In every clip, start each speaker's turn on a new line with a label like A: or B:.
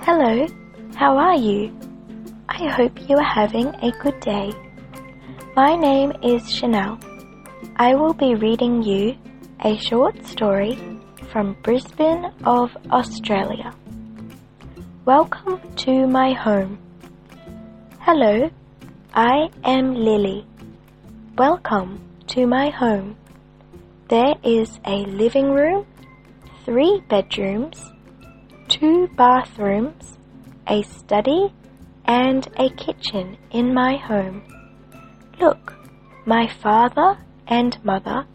A: Hello, how are you? I hope you are having a good day. My name is Chanel. I will be reading you a short story from Brisbane of Australia. Welcome to my home. Hello, I am Lily. Welcome to my home. There is a living room, three bedrooms, two bathrooms, a study, and a kitchen in my home. Look, my father and mother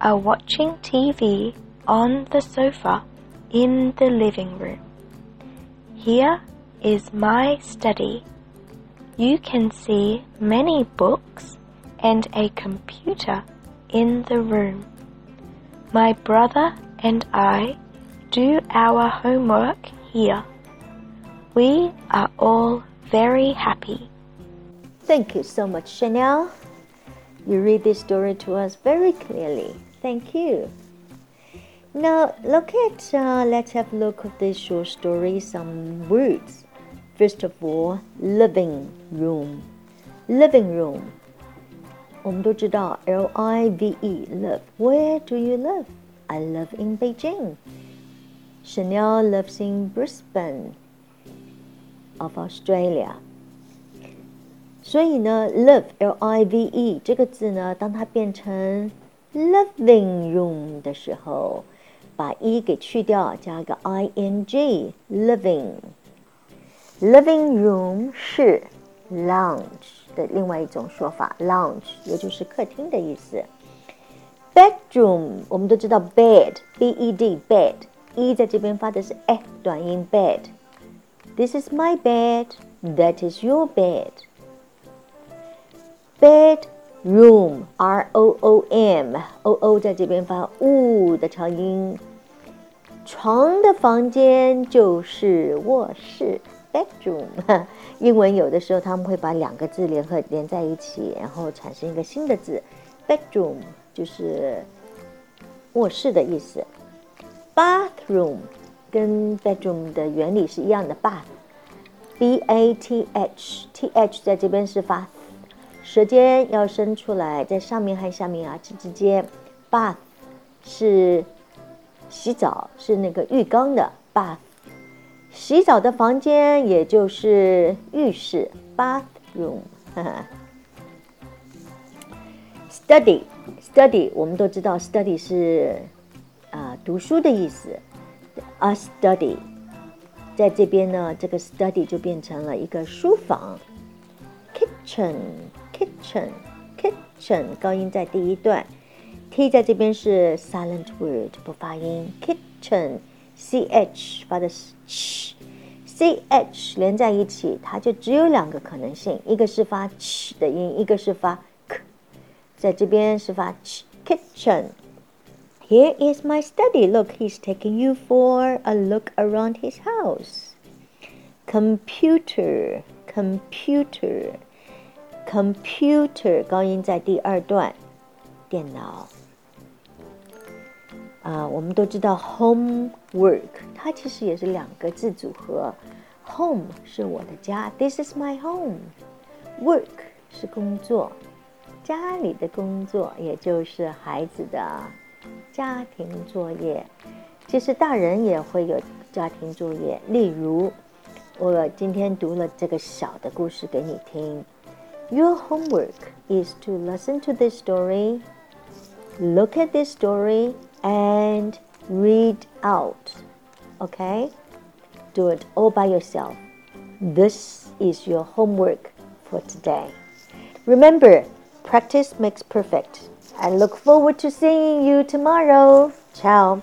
A: are watching TV on the sofa in the living room. Here is my study. You can see many books and a computer in the room. My brother and I do our homework here. We are all very happy.
B: Thank you so much, Chanel. You read this story to us very clearly. Thank you. Now, look at, uh, let's have a look at this short story, some words. First of all, living room. Living room. 我们都知道 L I V E live. Where do you live? I live in Beijing. Chanel lives in Brisbane of Australia. 所以呢，live L I V E 这个字呢，当它变成 living room 的时候，把 e 给去掉，加一个 i n g living。living room 是 lounge 的另外一种说法，lounge 也就是客厅的意思。 Bedroom 我们都知道 bed b e d bed e 在这边发的是 e 短音 bed。This is my bed. That is your bed. Bedroom r o o m o o 在这边发 u 的长音。床的房间就是卧室。bedroom，英文有的时候他们会把两个字联合连在一起，然后产生一个新的字，bedroom 就是卧室的意思。bathroom 跟 bedroom 的原理是一样的，bath，b a t h，t h 在这边是发，舌尖要伸出来，在上面和下面啊齿之间，bath 是洗澡，是那个浴缸的 bath。洗澡的房间，也就是浴室 （bathroom）。Study，study，我们都知道，study 是啊读书的意思。A study，在这边呢，这个 study 就变成了一个书房。Kitchen，kitchen，kitchen，高音在第一段，t 在这边是 silent word 不发音。Kitchen，c h 发的是。ch，C H 连在一起，它就只有两个可能性，一个是发 ch 的音，一个是发。在这边是发 ch kitchen。Here is my study. Look, he's taking you for a look around his house. Computer, computer, computer，高音在第二段，电脑。啊，我们都知道 homework，它其实也是两个字组合。Home 是我的家，This is my home。Work 是工作， 家里的工作，也就是孩子的家庭作业。其实大人也会有家庭作业，例如我今天读了这个小的故事给你听。Your homework is to listen to this story, look at this story. and read out. Okay? Do it all by yourself. This is your homework for today. Remember, practice makes perfect. I look forward to seeing you tomorrow. Ciao.